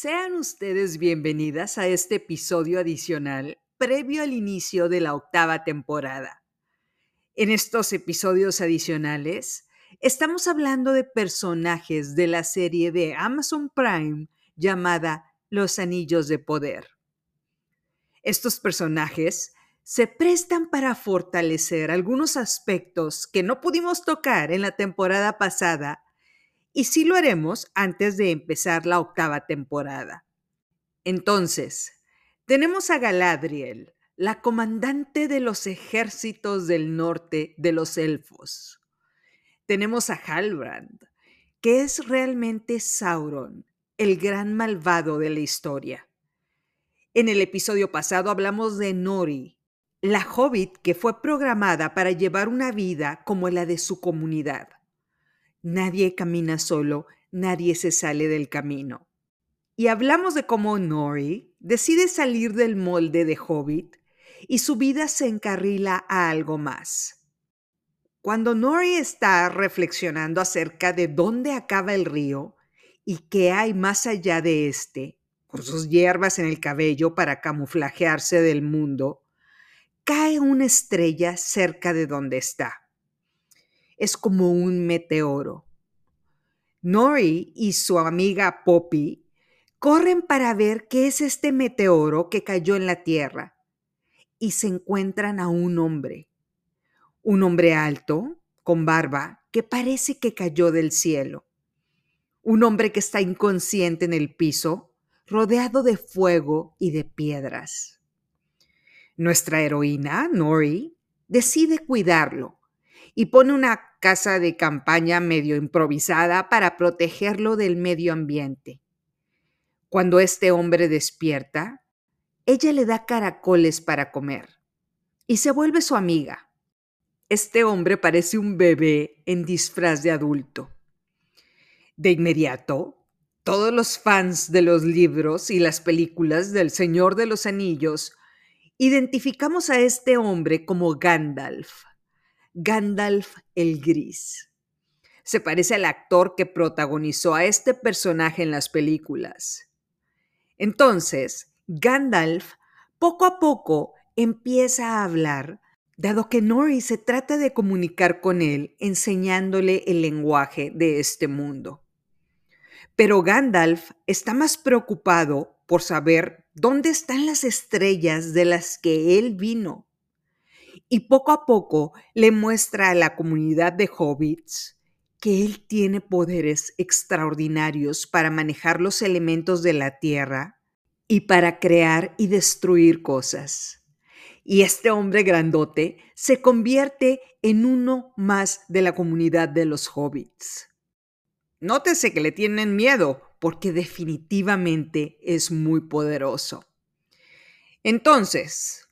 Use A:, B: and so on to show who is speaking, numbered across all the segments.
A: Sean ustedes bienvenidas a este episodio adicional previo al inicio de la octava temporada. En estos episodios adicionales, estamos hablando de personajes de la serie de Amazon Prime llamada Los Anillos de Poder. Estos personajes se prestan para fortalecer algunos aspectos que no pudimos tocar en la temporada pasada y sí lo haremos antes de empezar la octava temporada. Entonces, tenemos a Galadriel, la comandante de los ejércitos del norte de los elfos. Tenemos a Halbrand, que es realmente Sauron, el gran malvado de la historia. En el episodio pasado hablamos de Nori, la hobbit que fue programada para llevar una vida como la de su comunidad. Nadie camina solo, nadie se sale del camino. Y hablamos de cómo Nori decide salir del molde de Hobbit y su vida se encarrila a algo más. Cuando Nori está reflexionando acerca de dónde acaba el río y qué hay más allá de este, con sus hierbas en el cabello para camuflajearse del mundo, cae una estrella cerca de donde está es como un meteoro. Nori y su amiga Poppy corren para ver qué es este meteoro que cayó en la Tierra y se encuentran a un hombre. Un hombre alto, con barba, que parece que cayó del cielo. Un hombre que está inconsciente en el piso, rodeado de fuego y de piedras. Nuestra heroína, Nori, decide cuidarlo y pone una casa de campaña medio improvisada para protegerlo del medio ambiente. Cuando este hombre despierta, ella le da caracoles para comer y se vuelve su amiga. Este hombre parece un bebé en disfraz de adulto. De inmediato, todos los fans de los libros y las películas del Señor de los Anillos identificamos a este hombre como Gandalf, Gandalf el Gris. Se parece al actor que protagonizó a este personaje en las películas. Entonces, Gandalf poco a poco empieza a hablar, dado que Nori se trata de comunicar con él enseñándole el lenguaje de este mundo. Pero Gandalf está más preocupado por saber dónde están las estrellas de las que él vino y poco a poco le muestra a la comunidad de hobbits que él tiene poderes extraordinarios para manejar los elementos de la tierra y para crear y destruir cosas. Y este hombre grandote se convierte en uno más de la comunidad de los hobbits. Nótese que le tienen miedo porque definitivamente es muy poderoso. Entonces,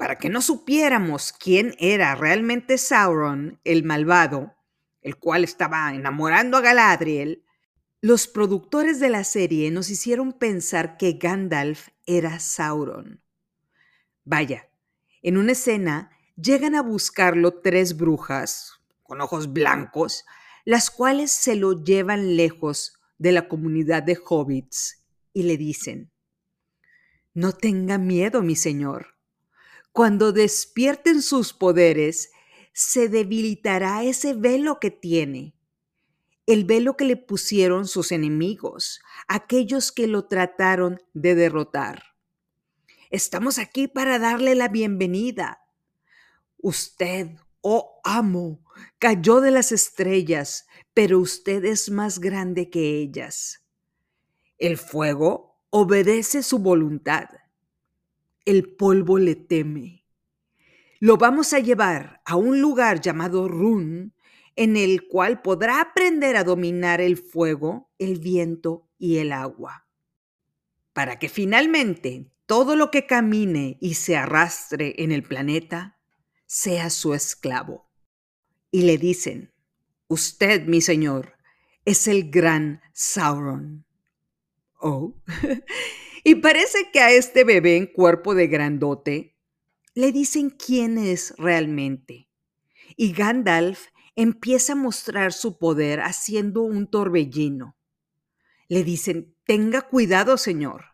A: para que no supiéramos quién era realmente Sauron, el malvado, el cual estaba enamorando a Galadriel, los productores de la serie nos hicieron pensar que Gandalf era Sauron. Vaya, en una escena llegan a buscarlo tres brujas con ojos blancos, las cuales se lo llevan lejos de la comunidad de hobbits y le dicen, No tenga miedo, mi señor cuando despierten sus poderes, se debilitará ese velo que tiene, el velo que le pusieron sus enemigos, aquellos que lo trataron de derrotar. Estamos aquí para darle la bienvenida. Usted, oh amo, cayó de las estrellas, pero usted es más grande que ellas. El fuego obedece su voluntad el polvo le teme. Lo vamos a llevar a un lugar llamado Run, en el cual podrá aprender a dominar el fuego, el viento y el agua. Para que finalmente todo lo que camine y se arrastre en el planeta sea su esclavo. Y le dicen, usted, mi señor, es el gran Sauron. Oh, Y parece que a este bebé en cuerpo de grandote le dicen quién es realmente. Y Gandalf empieza a mostrar su poder haciendo un torbellino. Le dicen, Tenga cuidado, Señor.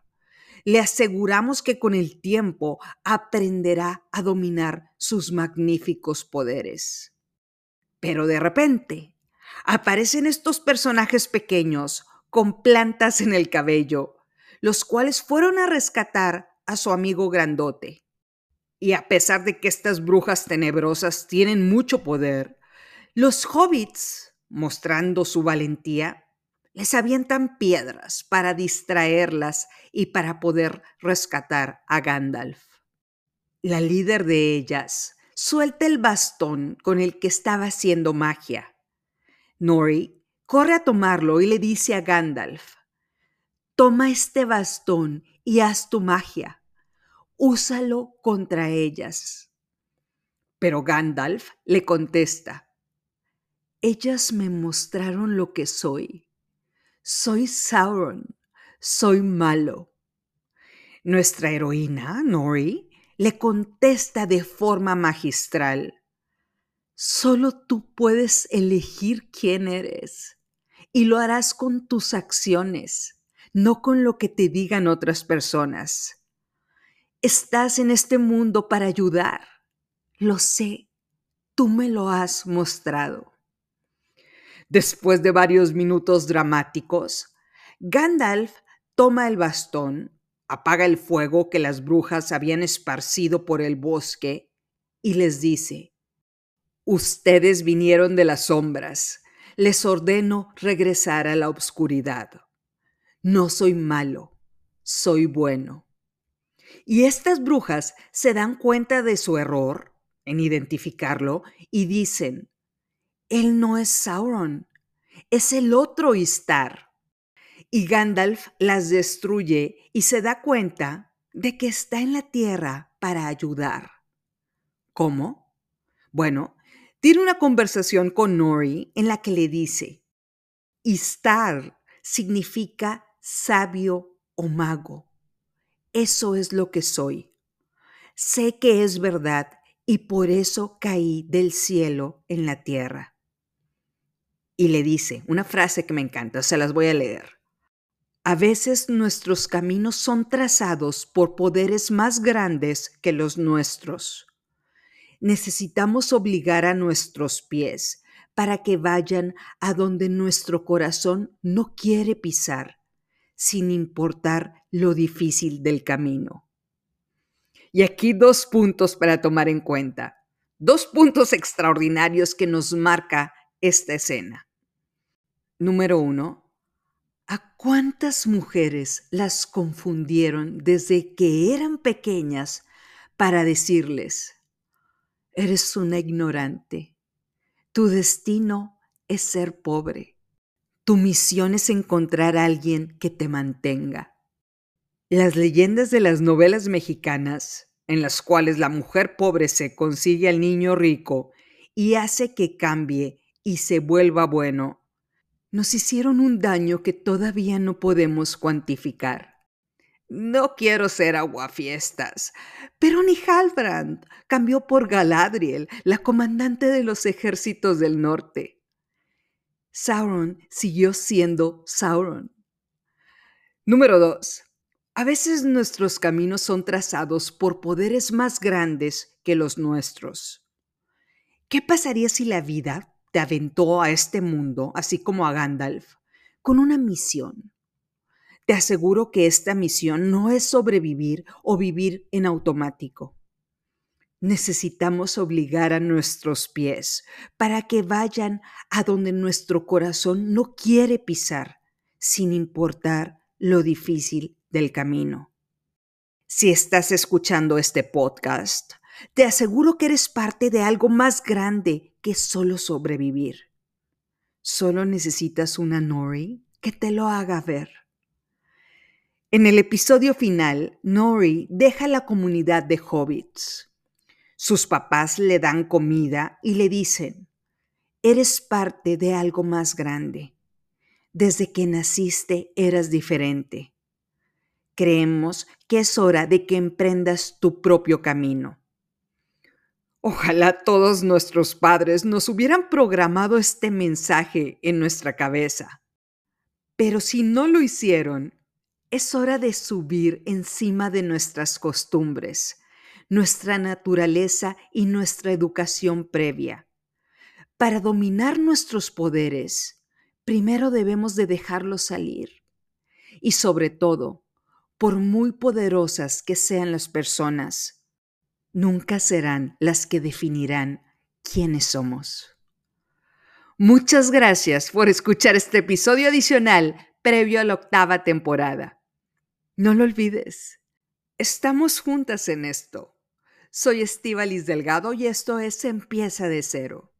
A: Le aseguramos que con el tiempo aprenderá a dominar sus magníficos poderes. Pero de repente aparecen estos personajes pequeños con plantas en el cabello, los cuales fueron a rescatar a su amigo grandote. Y a pesar de que estas brujas tenebrosas tienen mucho poder, los hobbits, mostrando su valentía, les avientan piedras para distraerlas y para poder rescatar a Gandalf. La líder de ellas suelta el bastón con el que estaba haciendo magia. Nori corre a tomarlo y le dice a Gandalf, toma este bastón y haz tu magia. Úsalo contra ellas. Pero Gandalf le contesta, ellas me mostraron lo que soy soy Sauron, soy malo. Nuestra heroína, Nori, le contesta de forma magistral. Solo tú puedes elegir quién eres y lo harás con tus acciones, no con lo que te digan otras personas. Estás en este mundo para ayudar. Lo sé, tú me lo has mostrado. Después de varios minutos dramáticos, Gandalf toma el bastón, apaga el fuego que las brujas habían esparcido por el bosque y les dice, Ustedes vinieron de las sombras, les ordeno regresar a la oscuridad. No soy malo, soy bueno. Y estas brujas se dan cuenta de su error en identificarlo y dicen, él no es Sauron, es el otro Istar. Y Gandalf las destruye y se da cuenta de que está en la tierra para ayudar. ¿Cómo? Bueno, tiene una conversación con Nori en la que le dice, Istar significa sabio o mago. Eso es lo que soy. Sé que es verdad y por eso caí del cielo en la tierra y le dice una frase que me encanta, se las voy a leer. A veces nuestros caminos son trazados por poderes más grandes que los nuestros. Necesitamos obligar a nuestros pies para que vayan a donde nuestro corazón no quiere pisar, sin importar lo difícil del camino. Y aquí dos puntos para tomar en cuenta, dos puntos extraordinarios que nos marca esta escena. Número uno, ¿a cuántas mujeres las confundieron desde que eran pequeñas para decirles, eres una ignorante, tu destino es ser pobre, tu misión es encontrar a alguien que te mantenga? Las leyendas de las novelas mexicanas, en las cuales la mujer pobre se consigue al niño rico y hace que cambie y se vuelva bueno, nos hicieron un daño que todavía no podemos cuantificar. No quiero ser aguafiestas, pero ni Halbrand cambió por Galadriel, la comandante de los ejércitos del norte. Sauron siguió siendo Sauron. Número 2. A veces nuestros caminos son trazados por poderes más grandes que los nuestros. ¿Qué pasaría si la vida te aventó a este mundo, así como a Gandalf, con una misión. Te aseguro que esta misión no es sobrevivir o vivir en automático. Necesitamos obligar a nuestros pies para que vayan a donde nuestro corazón no quiere pisar, sin importar lo difícil del camino. Si estás escuchando este podcast, te aseguro que eres parte de algo más grande que solo sobrevivir. Solo necesitas una Nori que te lo haga ver. En el episodio final, Nori deja la comunidad de hobbits. Sus papás le dan comida y le dicen, eres parte de algo más grande. Desde que naciste eras diferente. Creemos que es hora de que emprendas tu propio camino. Ojalá todos nuestros padres nos hubieran programado este mensaje en nuestra cabeza. Pero si no lo hicieron, Es hora de subir encima de nuestras costumbres, nuestra naturaleza y nuestra educación previa. Para dominar nuestros poderes, primero debemos de dejarlos salir. Y sobre todo, por muy poderosas que sean las personas, nunca serán las que definirán quiénes somos. Muchas gracias por escuchar este episodio adicional previo a la octava temporada. No lo olvides. Estamos juntas en esto. Soy Estivalis Delgado y esto es Empieza de cero.